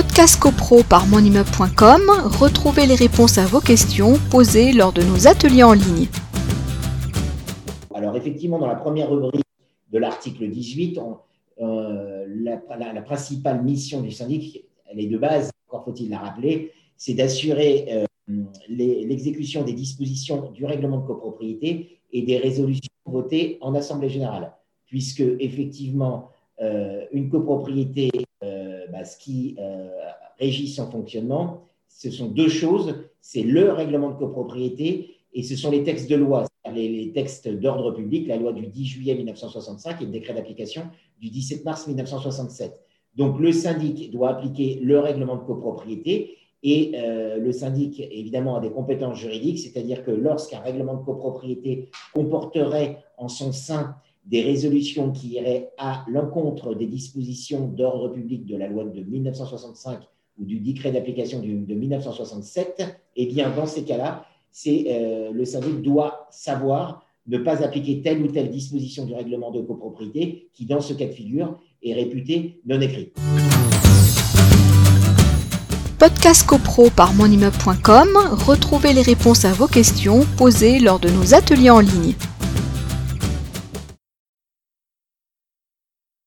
Podcast CoPro par monimmeuble.com, retrouvez les réponses à vos questions posées lors de nos ateliers en ligne. Alors effectivement, dans la première rubrique de l'article 18, euh, la, principale mission du syndic, elle est de base, encore faut-il la rappeler, c'est d'assurer euh, l'exécution des dispositions du règlement de copropriété et des résolutions votées en Assemblée générale, puisque effectivement, euh, une copropriété bah, ce qui régit son fonctionnement, ce sont deux choses. C'est le règlement de copropriété et ce sont les textes de loi, les, textes d'ordre public, la loi du 10 juillet 1965 et le décret d'application du 17 mars 1967. Donc le syndic doit appliquer le règlement de copropriété et euh, le syndic, évidemment, a des compétences juridiques, c'est-à-dire que lorsqu'un règlement de copropriété comporterait en son sein des résolutions qui iraient à l'encontre des dispositions d'ordre public de la loi de 1965 ou du décret d'application de 1967, eh bien, dans ces cas-là, euh, le syndic doit savoir ne pas appliquer telle ou telle disposition du règlement de copropriété qui, dans ce cas de figure, est réputé non écrit. Podcast CoPro par monimmeuble.com, retrouvez les réponses à vos questions posées lors de nos ateliers en ligne.